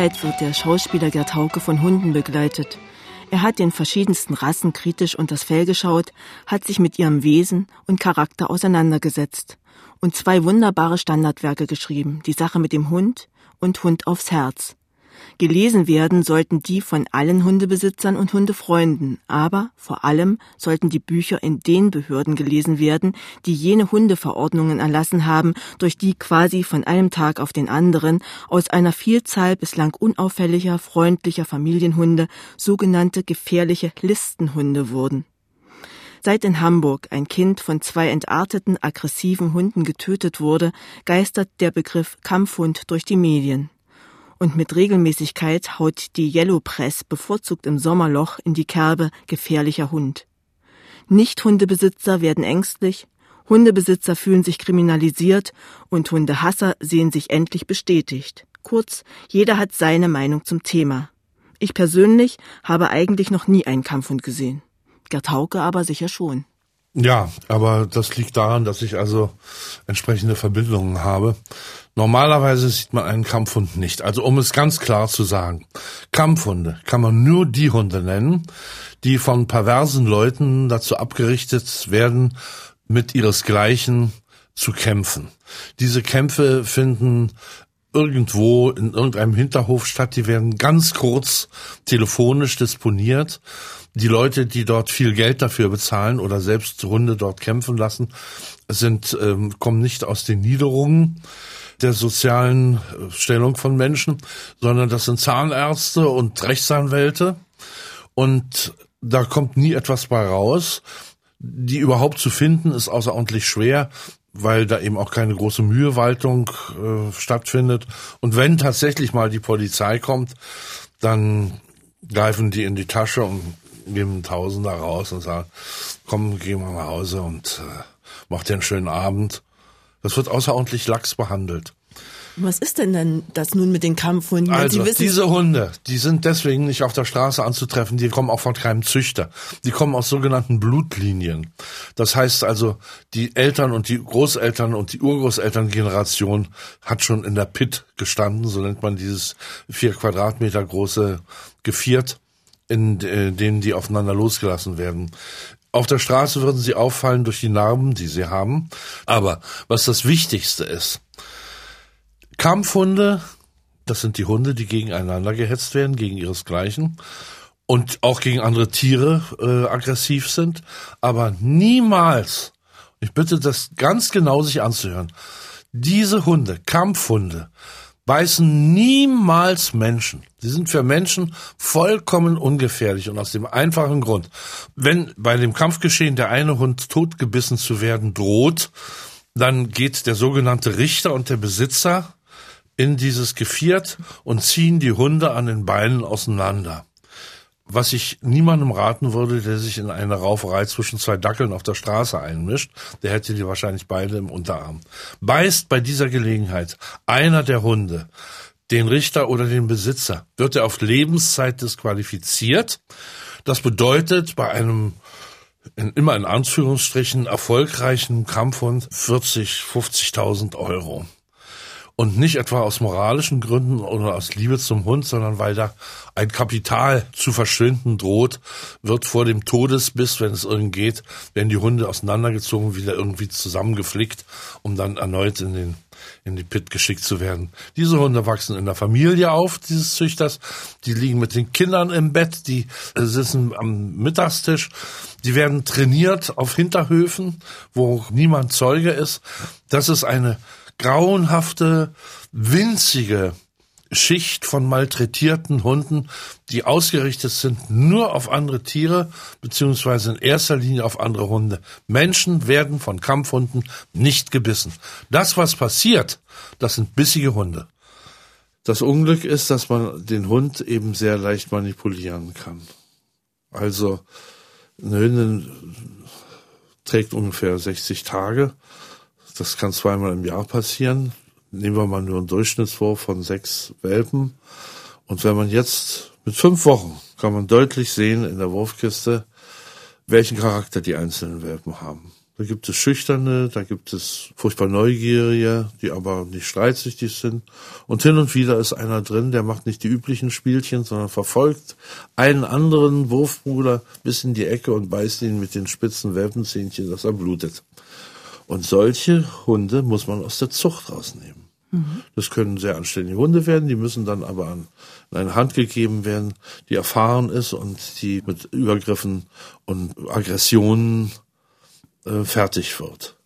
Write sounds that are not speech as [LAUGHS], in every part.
Kindheit wird der Schauspieler Gerd Hauke von Hunden begleitet. Er hat den verschiedensten Rassen kritisch unters Fell geschaut, hat sich mit ihrem Wesen und Charakter auseinandergesetzt und zwei wunderbare Standardwerke geschrieben, Die Sache mit dem Hund und Hund aufs Herz. Gelesen werden sollten die von allen Hundebesitzern und Hundefreunden, aber vor allem sollten die Bücher in den Behörden gelesen werden, die jene Hundeverordnungen erlassen haben, durch die quasi von einem Tag auf den anderen aus einer Vielzahl bislang unauffälliger, freundlicher Familienhunde sogenannte gefährliche Listenhunde wurden. Seit in Hamburg ein Kind von zwei entarteten, aggressiven Hunden getötet wurde, geistert der Begriff Kampfhund durch die Medien und mit Regelmäßigkeit haut die Yellow Press bevorzugt im Sommerloch in die Kerbe gefährlicher Hund. Nicht-Hundebesitzer werden ängstlich, Hundebesitzer fühlen sich kriminalisiert und Hundehasser sehen sich endlich bestätigt. Kurz, jeder hat seine Meinung zum Thema. Ich persönlich habe eigentlich noch nie einen Kampfhund gesehen. Gerd Hauke aber sicher schon. Ja, aber das liegt daran, dass ich also entsprechende Verbindungen habe. Normalerweise sieht man einen Kampfhund nicht. Also um es ganz klar zu sagen, Kampfhunde kann man nur die Hunde nennen, die von perversen Leuten dazu abgerichtet werden, mit ihresgleichen zu kämpfen. Diese Kämpfe finden irgendwo in irgendeinem Hinterhof statt, die werden ganz kurz telefonisch disponiert die Leute, die dort viel Geld dafür bezahlen oder selbst Hunde dort kämpfen lassen, sind ähm, kommen nicht aus den Niederungen der sozialen äh, Stellung von Menschen, sondern das sind Zahnärzte und Rechtsanwälte und da kommt nie etwas bei raus. Die überhaupt zu finden ist außerordentlich schwer, weil da eben auch keine große Mühewaltung äh, stattfindet. Und wenn tatsächlich mal die Polizei kommt, dann greifen die in die Tasche und nehmen Tausender raus und sagen, komm, gehen wir nach Hause und äh, mach dir einen schönen Abend. Das wird außerordentlich lax behandelt. Was ist denn denn das nun mit den Kampfhunden? Also diese Hunde, die sind deswegen nicht auf der Straße anzutreffen, die kommen auch von keinem Züchter. Die kommen aus sogenannten Blutlinien. Das heißt also, die Eltern und die Großeltern und die Urgroßelterngeneration hat schon in der Pit gestanden, so nennt man dieses vier Quadratmeter große Geviert in äh, denen die aufeinander losgelassen werden. Auf der Straße würden sie auffallen durch die Narben, die sie haben. Aber was das Wichtigste ist, Kampfhunde, das sind die Hunde, die gegeneinander gehetzt werden, gegen ihresgleichen und auch gegen andere Tiere äh, aggressiv sind, aber niemals, ich bitte das ganz genau sich anzuhören, diese Hunde, Kampfhunde, beißen niemals Menschen. Sie sind für Menschen vollkommen ungefährlich und aus dem einfachen Grund, wenn bei dem Kampfgeschehen der eine Hund totgebissen zu werden droht, dann geht der sogenannte Richter und der Besitzer in dieses Geviert und ziehen die Hunde an den Beinen auseinander was ich niemandem raten würde, der sich in eine Rauferei zwischen zwei Dackeln auf der Straße einmischt, der hätte die wahrscheinlich beide im Unterarm. Beißt bei dieser Gelegenheit einer der Hunde den Richter oder den Besitzer, wird er auf Lebenszeit disqualifiziert. Das bedeutet bei einem in, immer in Anführungsstrichen erfolgreichen Kampfhund 40, 50.000 Euro. Und nicht etwa aus moralischen Gründen oder aus Liebe zum Hund, sondern weil da ein Kapital zu verschwinden droht, wird vor dem Todesbiss, wenn es irgend geht, werden die Hunde auseinandergezogen, wieder irgendwie zusammengeflickt, um dann erneut in den in die Pit geschickt zu werden. Diese Hunde wachsen in der Familie auf, dieses Züchters. Die liegen mit den Kindern im Bett, die sitzen am Mittagstisch. Die werden trainiert auf Hinterhöfen, wo niemand Zeuge ist. Das ist eine grauenhafte, winzige Schicht von malträtierten Hunden, die ausgerichtet sind nur auf andere Tiere, beziehungsweise in erster Linie auf andere Hunde. Menschen werden von Kampfhunden nicht gebissen. Das, was passiert, das sind bissige Hunde. Das Unglück ist, dass man den Hund eben sehr leicht manipulieren kann. Also eine Hündin trägt ungefähr 60 Tage. Das kann zweimal im Jahr passieren. Nehmen wir mal nur einen Durchschnittswurf von sechs Welpen. Und wenn man jetzt mit fünf Wochen kann man deutlich sehen in der Wurfkiste, welchen Charakter die einzelnen Welpen haben. Da gibt es Schüchterne, da gibt es furchtbar Neugierige, die aber nicht streitsüchtig sind. Und hin und wieder ist einer drin, der macht nicht die üblichen Spielchen, sondern verfolgt einen anderen Wurfbruder bis in die Ecke und beißt ihn mit den spitzen Welpenzähnchen, dass er blutet. Und solche Hunde muss man aus der Zucht rausnehmen. Mhm. Das können sehr anständige Hunde werden, die müssen dann aber an in eine Hand gegeben werden, die erfahren ist und die mit Übergriffen und Aggressionen äh, fertig wird.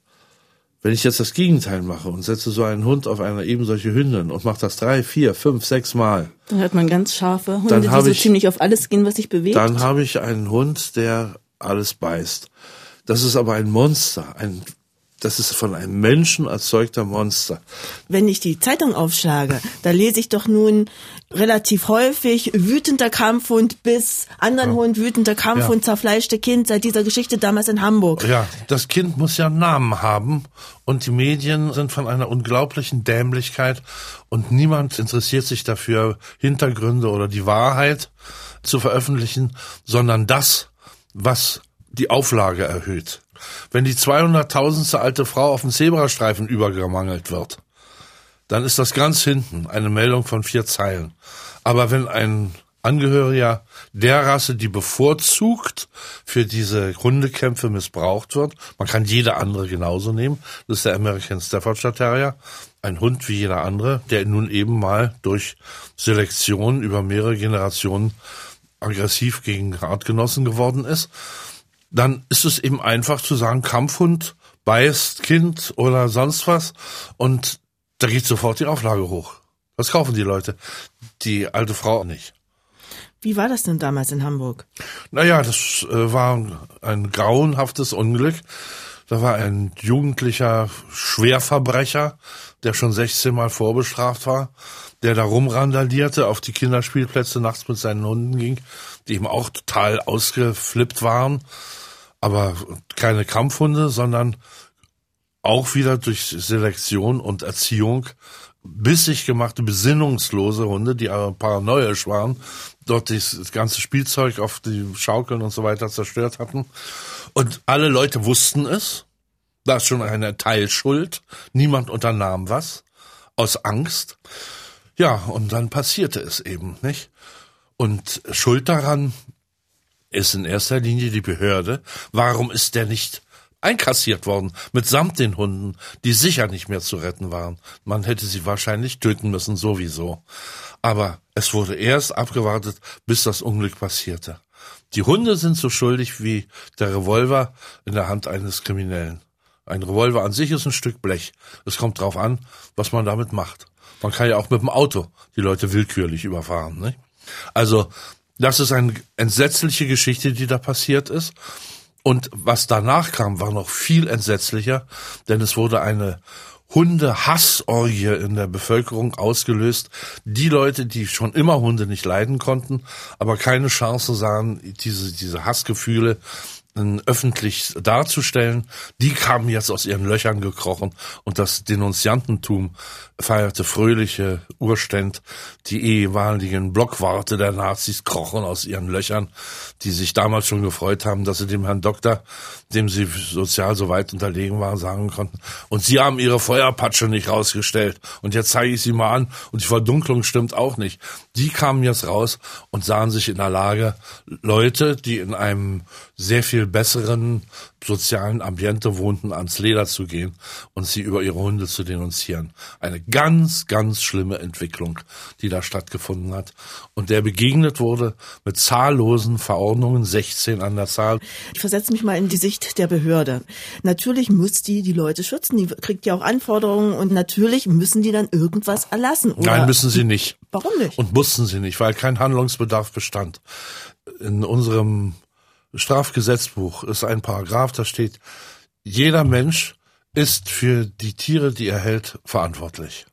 Wenn ich jetzt das Gegenteil mache und setze so einen Hund auf eine eben solche Hündin und mache das drei, vier, fünf, sechs Mal. Dann hat man ganz scharfe Hunde, die so ich, ziemlich auf alles gehen, was sich bewegt. Dann habe ich einen Hund, der alles beißt. Das ist aber ein Monster, ein das ist von einem Menschen erzeugter Monster. Wenn ich die Zeitung aufschlage, da lese ich doch nun relativ häufig wütender Kampfhund bis anderen ja. Hund, wütender Kampfhund, ja. zerfleischte Kind seit dieser Geschichte damals in Hamburg. Ja, das Kind muss ja einen Namen haben und die Medien sind von einer unglaublichen Dämlichkeit und niemand interessiert sich dafür, Hintergründe oder die Wahrheit zu veröffentlichen, sondern das, was die Auflage erhöht wenn die 200.000. alte Frau auf dem Zebrastreifen übergemangelt wird, dann ist das ganz hinten eine Meldung von vier Zeilen. Aber wenn ein Angehöriger der Rasse, die bevorzugt für diese Hundekämpfe missbraucht wird, man kann jede andere genauso nehmen, das ist der American Staffordshire Terrier, ein Hund wie jeder andere, der nun eben mal durch Selektion über mehrere Generationen aggressiv gegen Artgenossen geworden ist dann ist es eben einfach zu sagen, Kampfhund beißt Kind oder sonst was und da geht sofort die Auflage hoch. Was kaufen die Leute? Die alte Frau nicht. Wie war das denn damals in Hamburg? Naja, das äh, war ein grauenhaftes Unglück. Da war ein jugendlicher Schwerverbrecher, der schon 16 Mal vorbestraft war, der da rumrandalierte, auf die Kinderspielplätze nachts mit seinen Hunden ging, die ihm auch total ausgeflippt waren aber keine Kampfhunde, sondern auch wieder durch Selektion und Erziehung bissig gemachte, besinnungslose Hunde, die aber paranoisch waren, dort das ganze Spielzeug auf die Schaukeln und so weiter zerstört hatten. Und alle Leute wussten es. Da ist schon eine Teilschuld. Niemand unternahm was. Aus Angst. Ja, und dann passierte es eben, nicht? Und Schuld daran ist in erster Linie die Behörde. Warum ist der nicht einkassiert worden, mitsamt den Hunden, die sicher nicht mehr zu retten waren. Man hätte sie wahrscheinlich töten müssen, sowieso. Aber es wurde erst abgewartet, bis das Unglück passierte. Die Hunde sind so schuldig wie der Revolver in der Hand eines Kriminellen. Ein Revolver an sich ist ein Stück Blech. Es kommt drauf an, was man damit macht. Man kann ja auch mit dem Auto die Leute willkürlich überfahren. Ne? Also das ist eine entsetzliche Geschichte, die da passiert ist. Und was danach kam, war noch viel entsetzlicher, denn es wurde eine Hunde-Hassorgie in der Bevölkerung ausgelöst. Die Leute, die schon immer Hunde nicht leiden konnten, aber keine Chance sahen, diese, diese Hassgefühle öffentlich darzustellen, die kamen jetzt aus ihren Löchern gekrochen und das Denunziantentum feierte fröhliche Urständ. Die ehemaligen Blockwarte der Nazis krochen aus ihren Löchern, die sich damals schon gefreut haben, dass sie dem Herrn Doktor, dem sie sozial so weit unterlegen waren, sagen konnten. Und sie haben ihre Feuerpatsche nicht rausgestellt. Und jetzt zeige ich sie mal an. Und die Verdunklung stimmt auch nicht. Die kamen jetzt raus und sahen sich in der Lage, Leute, die in einem sehr viel besseren sozialen Ambiente wohnten, ans Leder zu gehen und sie über ihre Hunde zu denunzieren. Eine ganz, ganz schlimme Entwicklung, die da stattgefunden hat und der begegnet wurde mit zahllosen Verordnungen, 16 an der Zahl. Ich versetze mich mal in die Sicht der Behörde. Natürlich muss die die Leute schützen, die kriegt ja auch Anforderungen und natürlich müssen die dann irgendwas erlassen. Oder? Nein, müssen sie nicht. Warum nicht? Und mussten sie nicht, weil kein Handlungsbedarf bestand. In unserem Strafgesetzbuch ist ein Paragraph, da steht, jeder Mensch ist für die Tiere, die er hält, verantwortlich.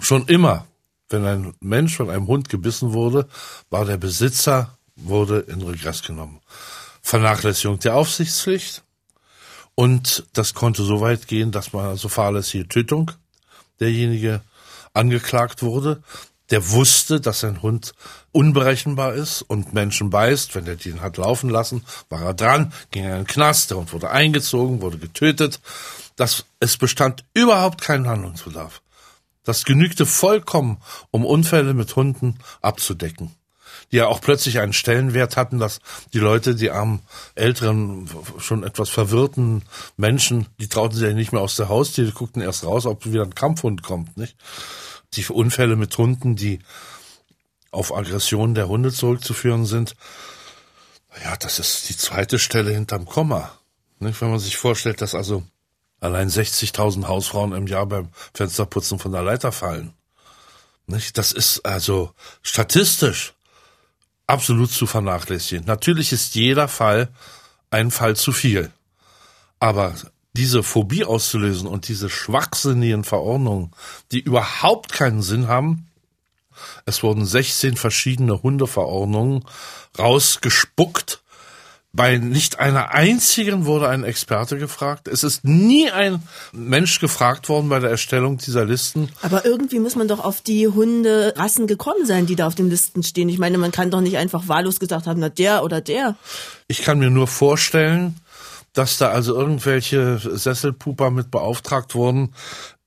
Schon immer, wenn ein Mensch von einem Hund gebissen wurde, war der Besitzer wurde in Regress genommen. Vernachlässigung der Aufsichtspflicht und das konnte so weit gehen, dass man also fahrlässige Tötung derjenige angeklagt wurde, der wusste, dass sein Hund unberechenbar ist und Menschen beißt. Wenn der den hat laufen lassen, war er dran, ging er in den Knast, der Hund wurde eingezogen, wurde getötet. Das, es bestand überhaupt kein Handlungsbedarf. Das genügte vollkommen, um Unfälle mit Hunden abzudecken. Die ja auch plötzlich einen Stellenwert hatten, dass die Leute, die armen, älteren, schon etwas verwirrten Menschen, die trauten sich ja nicht mehr aus der Haustür, die guckten erst raus, ob wieder ein Kampfhund kommt, nicht? Die Unfälle mit Hunden, die auf Aggressionen der Hunde zurückzuführen sind, ja, das ist die zweite Stelle hinterm Komma. Wenn man sich vorstellt, dass also allein 60.000 Hausfrauen im Jahr beim Fensterputzen von der Leiter fallen. Das ist also statistisch absolut zu vernachlässigen. Natürlich ist jeder Fall ein Fall zu viel. Aber diese Phobie auszulösen und diese schwachsinnigen Verordnungen, die überhaupt keinen Sinn haben, es wurden 16 verschiedene Hundeverordnungen rausgespuckt, bei nicht einer einzigen wurde ein Experte gefragt. Es ist nie ein Mensch gefragt worden bei der Erstellung dieser Listen. Aber irgendwie muss man doch auf die Hunderassen gekommen sein, die da auf den Listen stehen. Ich meine, man kann doch nicht einfach wahllos gesagt haben, na der oder der. Ich kann mir nur vorstellen, dass da also irgendwelche Sesselpuper mit beauftragt wurden,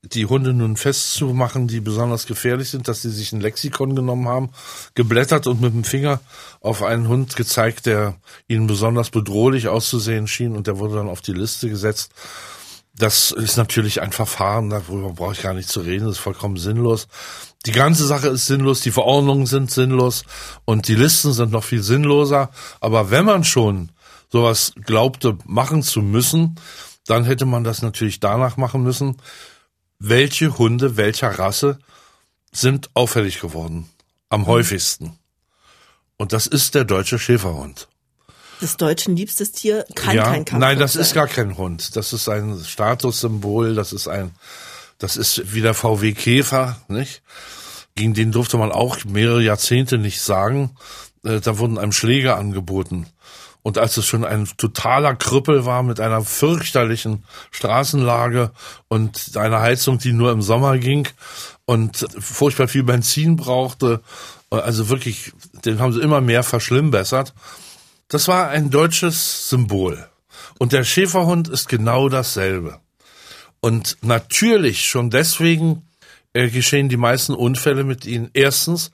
die Hunde nun festzumachen, die besonders gefährlich sind, dass sie sich ein Lexikon genommen haben, geblättert und mit dem Finger auf einen Hund gezeigt, der ihnen besonders bedrohlich auszusehen schien und der wurde dann auf die Liste gesetzt. Das ist natürlich ein Verfahren, darüber brauche ich gar nicht zu reden, das ist vollkommen sinnlos. Die ganze Sache ist sinnlos, die Verordnungen sind sinnlos und die Listen sind noch viel sinnloser. Aber wenn man schon sowas glaubte machen zu müssen, dann hätte man das natürlich danach machen müssen, welche Hunde welcher Rasse sind auffällig geworden. Am häufigsten. Und das ist der deutsche Schäferhund. Das deutschen liebstes Tier kann ja, kein Kampfhund Nein, das sein. ist gar kein Hund. Das ist ein Statussymbol. Das ist ein, das ist wie der VW Käfer, nicht? Gegen den durfte man auch mehrere Jahrzehnte nicht sagen. Äh, Da wurden einem Schläge angeboten. Und als es schon ein totaler Krüppel war mit einer fürchterlichen Straßenlage und einer Heizung, die nur im Sommer ging und furchtbar viel Benzin brauchte, also wirklich, den haben sie immer mehr verschlimmbessert. Das war ein deutsches Symbol. Und der Schäferhund ist genau dasselbe. Und natürlich schon deswegen äh, geschehen die meisten Unfälle mit ihnen. Erstens,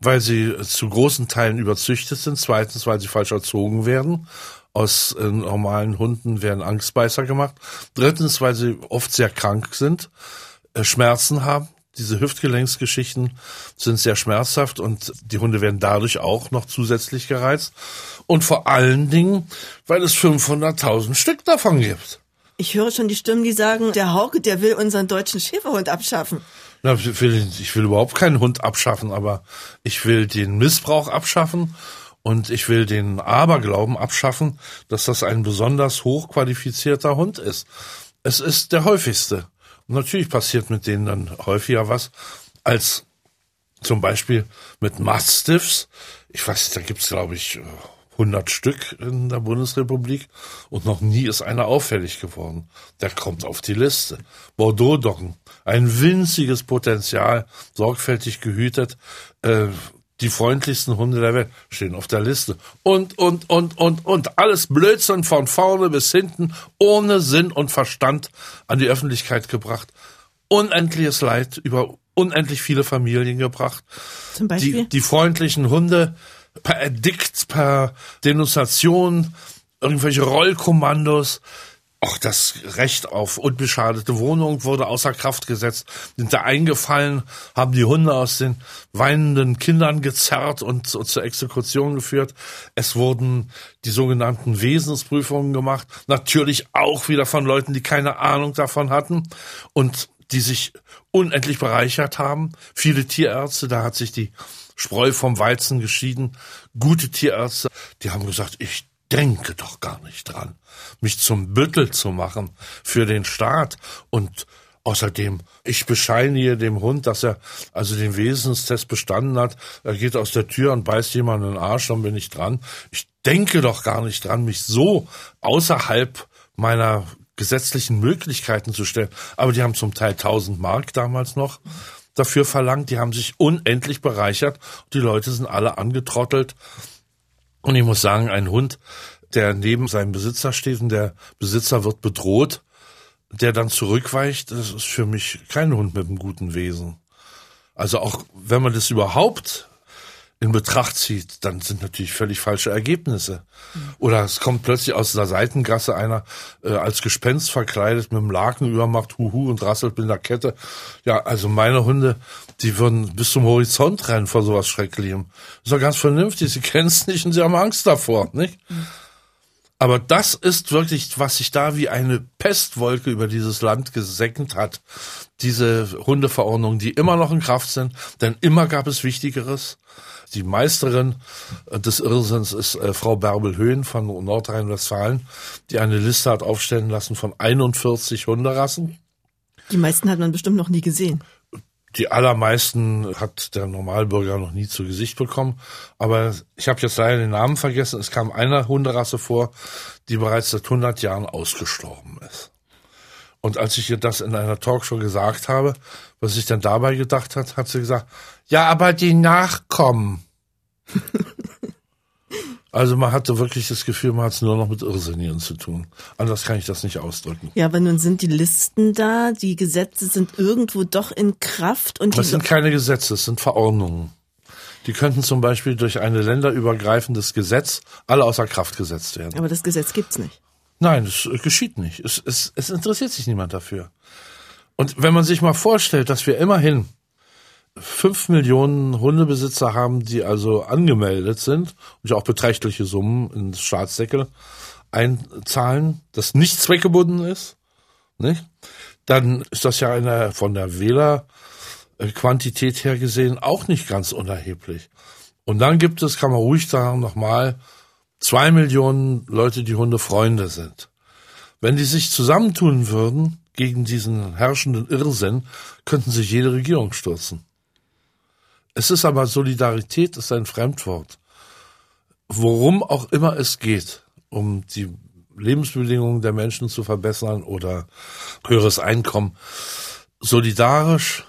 weil sie zu großen Teilen überzüchtet sind. Zweitens, weil sie falsch erzogen werden. Aus äh, normalen Hunden werden Angstbeißer gemacht. Drittens, weil sie oft sehr krank sind, äh, Schmerzen haben. Diese Hüftgelenksgeschichten sind sehr schmerzhaft und die Hunde werden dadurch auch noch zusätzlich gereizt. Und vor allen Dingen, weil es 500.000 Stück davon gibt. Ich höre schon die Stimmen, die sagen, der Hauke, der will unseren deutschen Schäferhund abschaffen. Na, ich, will, ich will überhaupt keinen Hund abschaffen, aber ich will den Missbrauch abschaffen und ich will den Aberglauben abschaffen, dass das ein besonders hochqualifizierter Hund ist. Es ist der häufigste. Und natürlich passiert mit denen dann häufiger was als zum Beispiel mit Mastiffs. Ich weiß, da gibt's glaube ich 100 Stück in der Bundesrepublik und noch nie ist einer auffällig geworden. Der kommt auf die Liste. Bordeaux-Doggen, ein winziges Potenzial, sorgfältig gehütet. Äh, die freundlichsten Hunde der Welt stehen auf der Liste. Und, und, und, und, und. Alles Blödsinn von vorne bis hinten, ohne Sinn und Verstand an die Öffentlichkeit gebracht. Unendliches Leid über unendlich viele Familien gebracht. Zum Beispiel? Die, die freundlichen Hunde per Edikt, per Denunziation, irgendwelche Rollkommandos. Auch das Recht auf unbeschadete Wohnung wurde außer Kraft gesetzt. Sind da eingefallen, haben die Hunde aus den weinenden Kindern gezerrt und, und zur Exekution geführt. Es wurden die sogenannten Wesensprüfungen gemacht. Natürlich auch wieder von Leuten, die keine Ahnung davon hatten und die sich unendlich bereichert haben. Viele Tierärzte, da hat sich die Spreu vom Weizen geschieden. Gute Tierärzte, die haben gesagt, ich denke doch gar nicht dran, mich zum Büttel zu machen für den Staat und Außerdem, ich bescheinige dem Hund, dass er also den Wesenstest bestanden hat. Er geht aus der Tür und beißt jemanden in den Arsch, dann bin ich dran. Ich denke doch gar nicht dran, mich so außerhalb meiner gesetzlichen Möglichkeiten zu stellen. Aber die haben zum Teil 1000 Mark damals noch dafür verlangt. Die haben sich unendlich bereichert. Die Leute sind alle angetrottelt. Und ich muss sagen, ein Hund, der neben seinem Besitzer steht und der Besitzer wird bedroht, der dann zurückweicht, das ist für mich kein Hund mit einem guten Wesen. Also auch wenn man das überhaupt in Betracht zieht, dann sind natürlich völlig falsche Ergebnisse. Oder es kommt plötzlich aus der Seitengasse einer äh, als Gespenst verkleidet mit einem Laken übermacht, huhu und rasselt mit einer Kette. Ja, also meine Hunde, die würden bis zum Horizont rennen vor sowas Schrecklichem. ist doch ganz vernünftig, sie [LAUGHS] kennen es nicht und sie haben Angst davor, nicht? Mhm. Aber das ist wirklich, was sich da wie eine Pestwolke über dieses Land gesenkt hat. Diese Hundeverordnungen, die immer noch in Kraft sind, denn immer gab es Wichtigeres. Die Meisterin des Irrsinns ist äh, Frau Bärbel-Höhn von Nordrhein-Westfalen, die eine Liste hat aufstellen lassen von 41 Hunderassen. Die meisten hat man bestimmt noch nie gesehen. Die allermeisten hat der Normalbürger noch nie zu Gesicht bekommen. Aber ich habe jetzt leider den Namen vergessen. Es kam eine Hunderasse vor, die bereits seit 100 Jahren ausgestorben ist. Und als ich ihr das in einer Talkshow gesagt habe, was ich dann dabei gedacht hat, hat sie gesagt, ja, aber die Nachkommen. [LAUGHS] Also man hatte wirklich das Gefühl, man hat es nur noch mit Irrsinnigen zu tun. Anders kann ich das nicht ausdrücken. Ja, aber nun sind die Listen da, die Gesetze sind irgendwo doch in Kraft und das sind keine Gesetze, es sind Verordnungen. Die könnten zum Beispiel durch ein länderübergreifendes Gesetz alle außer Kraft gesetzt werden. Aber das Gesetz gibt's nicht. Nein, es geschieht nicht. Es, es, es interessiert sich niemand dafür. Und wenn man sich mal vorstellt, dass wir immerhin fünf Millionen Hundebesitzer haben, die also angemeldet sind und auch beträchtliche Summen ins Staatsdeckel einzahlen, das nicht zweckgebunden ist, nicht? dann ist das ja eine, von der Wählerquantität her gesehen auch nicht ganz unerheblich. Und dann gibt es, kann man ruhig sagen, nochmal zwei Millionen Leute, die Hundefreunde sind. Wenn die sich zusammentun würden gegen diesen herrschenden Irrsinn, könnten sich jede Regierung stürzen. Es ist aber Solidarität ist ein Fremdwort. Worum auch immer es geht, um die Lebensbedingungen der Menschen zu verbessern oder höheres Einkommen. Solidarisch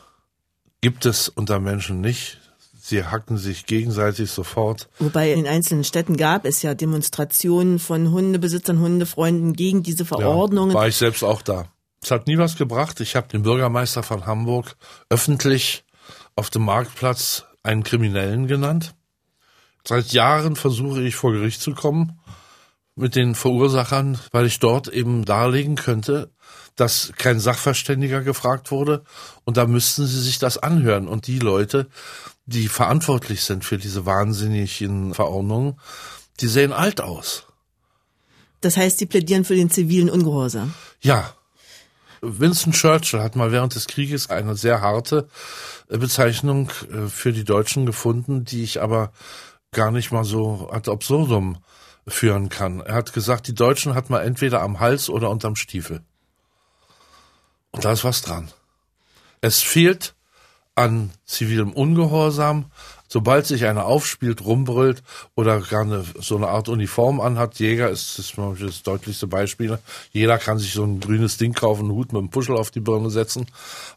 gibt es unter Menschen nicht. Sie hacken sich gegenseitig sofort. Wobei in einzelnen Städten gab es ja Demonstrationen von Hundebesitzern, Hundefreunden gegen diese Verordnungen. Ja, war ich selbst auch da. Es hat nie was gebracht. Ich habe den Bürgermeister von Hamburg öffentlich auf dem Marktplatz einen Kriminellen genannt. Seit Jahren versuche ich vor Gericht zu kommen mit den Verursachern, weil ich dort eben darlegen könnte, dass kein Sachverständiger gefragt wurde und da müssten sie sich das anhören und die Leute, die verantwortlich sind für diese wahnsinnigen Verordnungen, die sehen alt aus. Das heißt, die plädieren für den zivilen Ungehorsam. Ja, Winston Churchill hat mal während des Krieges eine sehr harte äh, Bezeichnung äh, für die Deutschen gefunden, die ich aber gar nicht mal so ad absurdum führen kann. Er hat gesagt, die Deutschen hat man entweder am Hals oder unterm Stiefel. Und da ist was dran. Es fehlt an zivilem Ungehorsam, sobald sich einer aufspielt, rumbrüllt oder gar eine, so eine Art Uniform anhat, Jäger ist das, das deutlichste Beispiel. Jeder kann sich so ein grünes Ding kaufen, einen Hut mit einem Puschel auf die Birne setzen.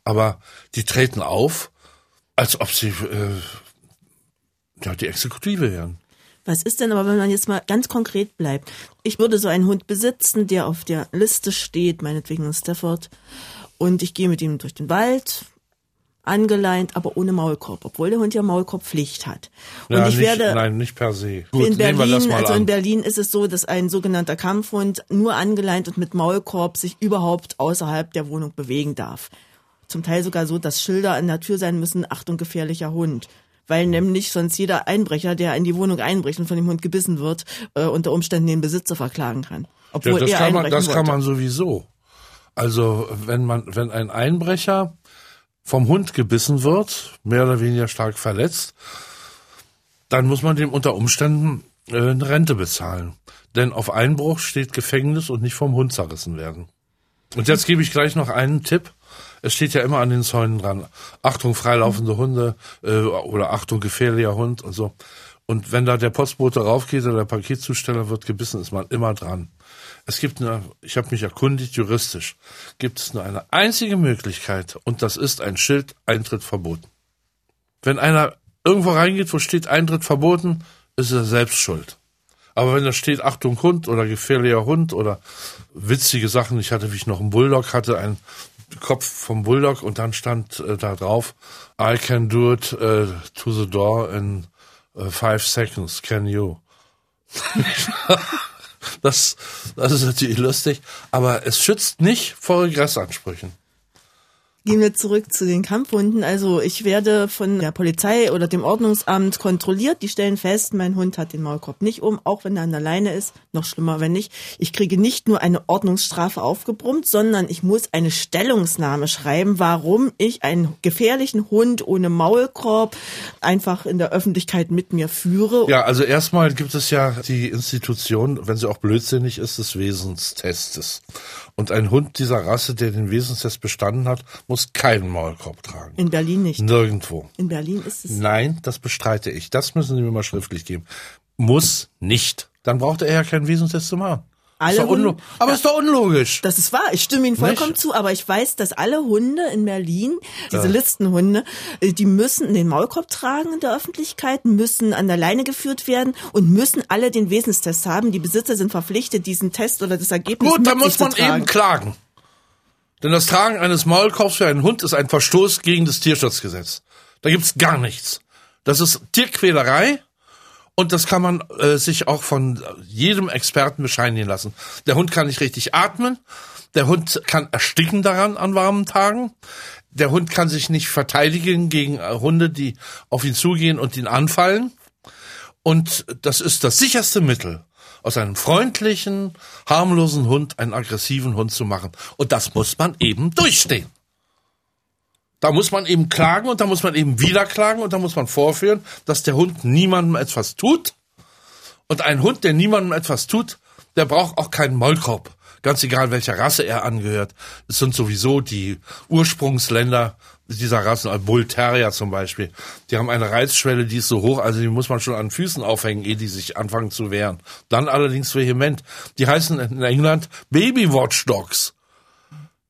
Aber die treten auf, als ob sie äh, ja, die Exekutive wären. Was ist denn aber, wenn man jetzt mal ganz konkret bleibt? Ich würde so einen Hund besitzen, der auf der Liste steht, meinetwegen in Stafford, und ich gehe mit ihm durch den Wald, angeleint, aber ohne Maulkorb, obwohl der Hund ja Maulkorbpflicht hat. Und ja, ich nicht, werde nein, nicht per se. Gut, in Berlin, also an. in Berlin ist es so, dass ein sogenannter Kampfhund nur angeleint und mit Maulkorb sich überhaupt außerhalb der Wohnung bewegen darf. Zum Teil sogar so, dass Schilder an der Tür sein müssen, Achtung gefährlicher Hund weil nämlich sonst jeder Einbrecher, der in die Wohnung einbricht und von dem Hund gebissen wird, äh, unter Umständen den Besitzer verklagen kann. Obwohl ja, das er kann man, das kann man sowieso. Also wenn man, wenn ein Einbrecher vom Hund gebissen wird, mehr oder weniger stark verletzt, dann muss man dem unter Umständen äh, eine Rente bezahlen. Denn auf Einbruch steht Gefängnis und nicht vom Hund zerrissen werden. Und jetzt gebe ich gleich noch einen Tipp. Es steht ja immer an den Zäunen dran. Achtung, freilaufende Hunde äh, oder Achtung, gefährlicher Hund und so. Und wenn da der Postbote raufgeht oder der Paketzusteller wird gebissen, ist man immer dran. Es gibt eine, ich habe mich erkundigt, juristisch, gibt es nur eine einzige Möglichkeit und das ist ein Schild Eintritt verboten. Wenn einer irgendwo reingeht, wo steht Eintritt verboten, ist er selbst schuld. Aber wenn da steht Achtung Hund oder gefährlicher Hund oder witzige Sachen, ich hatte, wie ich noch einen Bulldog hatte, einen Kopf vom Bulldog und dann stand äh, da drauf, I can do it uh, to the door in uh, five seconds, can you? [LAUGHS] das, das ist natürlich lustig, aber es schützt nicht vor Regressansprüchen. Gehen wir zurück zu den Kampfhunden. Also ich werde von der Polizei oder dem Ordnungsamt kontrolliert. Die stellen fest, mein Hund hat den Maulkorb nicht um, auch wenn er an der Leine ist. Noch schlimmer, wenn nicht. Ich kriege nicht nur eine Ordnungsstrafe aufgebrummt, sondern ich muss eine Stellungnahme schreiben, warum ich einen gefährlichen Hund ohne Maulkorb einfach in der Öffentlichkeit mit mir führe. Ja, also erstmal gibt es ja die Institution, wenn sie auch blödsinnig ist, des Wesenstestes. Und ein Hund dieser Rasse, der den Wesenstest bestanden hat, muss keinen Maulkorb tragen. In Berlin nicht. Nirgendwo. In Berlin ist es. Nein, das bestreite ich. Das müssen Sie mir mal schriftlich geben. Muss nicht. Dann braucht er ja keinen Wesenstest zu machen. Alle ist Hunde, aber ja, ist doch unlogisch. Das ist wahr. Ich stimme Ihnen vollkommen Nicht? zu. Aber ich weiß, dass alle Hunde in Berlin, diese ja. Listenhunde, äh, die müssen den Maulkorb tragen in der Öffentlichkeit, müssen an der Leine geführt werden und müssen alle den Wesenstest haben. Die Besitzer sind verpflichtet, diesen Test oder das Ergebnis Gut, da muss man eben klagen. Denn das Tragen eines Maulkorbs für einen Hund ist ein Verstoß gegen das Tierschutzgesetz. Da gibt's gar nichts. Das ist Tierquälerei und das kann man äh, sich auch von jedem Experten bescheinigen lassen. Der Hund kann nicht richtig atmen. Der Hund kann ersticken daran an warmen Tagen. Der Hund kann sich nicht verteidigen gegen äh, Hunde, die auf ihn zugehen und ihn anfallen. Und das ist das sicherste Mittel, aus einem freundlichen, harmlosen Hund einen aggressiven Hund zu machen. Und das muss man eben durchstehen. Da muss man eben klagen und da muss man eben wieder klagen und da muss man vorführen, dass der Hund niemandem etwas tut. Und ein Hund, der niemandem etwas tut, der braucht auch keinen Maulkorb. Ganz egal, welcher Rasse er angehört. Es sind sowieso die Ursprungsländer dieser Rassen, Bull Terrier zum Beispiel. Die haben eine Reizschwelle, die ist so hoch, also die muss man schon an Füßen aufhängen, ehe die sich anfangen zu wehren. Dann allerdings vehement. Die heißen in England Baby Watchdogs.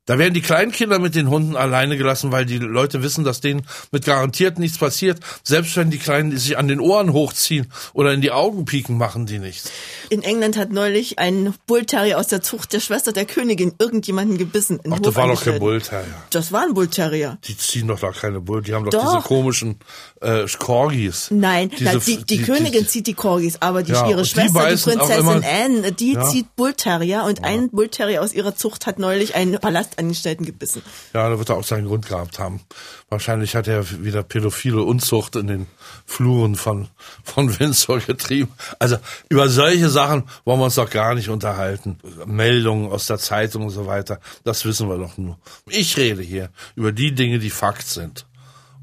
Da werden die Kleinkinder mit den Hunden alleine gelassen, weil die Leute wissen, dass denen mit garantiert nichts passiert. Selbst wenn die Kleinen sich an den Ohren hochziehen oder in die Augen pieken, machen die nichts. In England hat neulich ein Bullterrier aus der Zucht der Schwester der Königin irgendjemanden gebissen. Ach, das war doch kein Bullterrier. Das war ein Bullterrier. Die ziehen doch da keine Bull, die haben doch, doch. diese komischen äh, Corgis. Nein, diese, na, die, die, die, Königin die, zieht die Corgis, aber die, ja, ihre Schwester, die, Prinzessin Anne, die ja. zieht Bullterrier und ja. ein Bullterrier aus ihrer Zucht hat neulich einen Palastangestellten gebissen. Ja, da wird er auch seinen Grund gehabt haben. Wahrscheinlich hat er wieder pädophile Unzucht in den Fluren von, von [LAUGHS] Windsor getrieben. Also über solche Sachen wollen wir uns doch gar nicht unterhalten. Meldungen aus der Zeitung und so weiter, das wissen wir doch nur. Ich rede hier über die Dinge, die Fakt sind.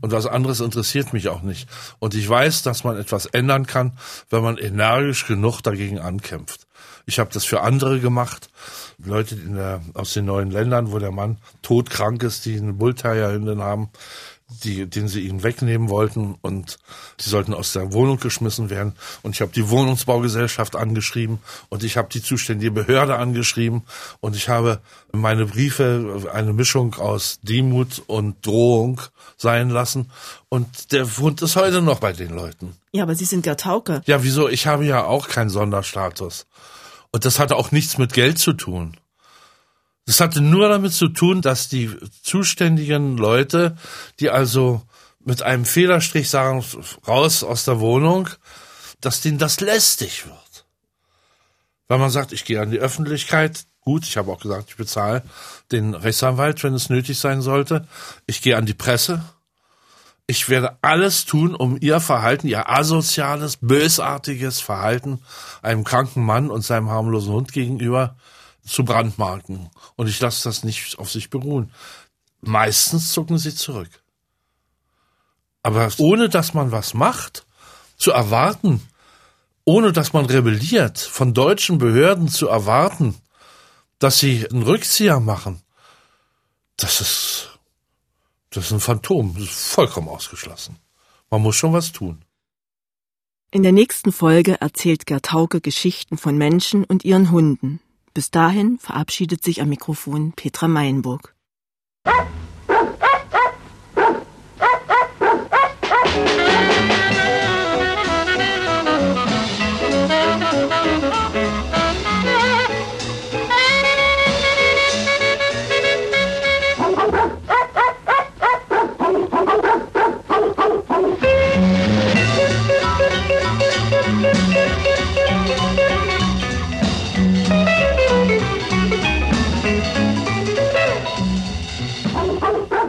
Und was anderes interessiert mich auch nicht. Und ich weiß, dass man etwas ändern kann, wenn man energisch genug dagegen ankämpft. Ich habe das für andere gemacht. Leute der, aus den neuen Ländern, wo der Mann todkrank ist, die eine Bullterrier-Hündin haben, die, den sie ihnen wegnehmen wollten und die sollten aus der Wohnung geschmissen werden. Und ich habe die Wohnungsbaugesellschaft angeschrieben und ich habe die zuständige Behörde angeschrieben und ich habe meine Briefe eine Mischung aus Demut und Drohung sein lassen. Und der Hund ist heute noch bei den Leuten. Ja, aber Sie sind ja Tauke. Ja, wieso? Ich habe ja auch keinen Sonderstatus. Und das hatte auch nichts mit Geld zu tun. Das hatte nur damit zu tun, dass die zuständigen Leute, die also mit einem Federstrich sagen, raus aus der Wohnung, dass denen das lästig wird. Weil man sagt, ich gehe an die Öffentlichkeit, gut, ich habe auch gesagt, ich bezahle den Rechtsanwalt, wenn es nötig sein sollte. Ich gehe an die Presse. Ich werde alles tun, um ihr Verhalten, ihr asoziales, bösartiges Verhalten einem kranken Mann und seinem harmlosen Hund gegenüber zu brandmarken. Und ich lasse das nicht auf sich beruhen. Meistens zucken sie zurück. Aber ohne dass man was macht, zu erwarten, ohne dass man rebelliert, von deutschen Behörden zu erwarten, dass sie einen Rückzieher machen, das ist, das ist ein Phantom, das ist vollkommen ausgeschlossen. Man muss schon was tun. In der nächsten Folge erzählt Gerd Hauke Geschichten von Menschen und ihren Hunden. Bis dahin verabschiedet sich am Mikrofon Petra Meinburg. Musik [LAUGHS] Oh, oh, oh.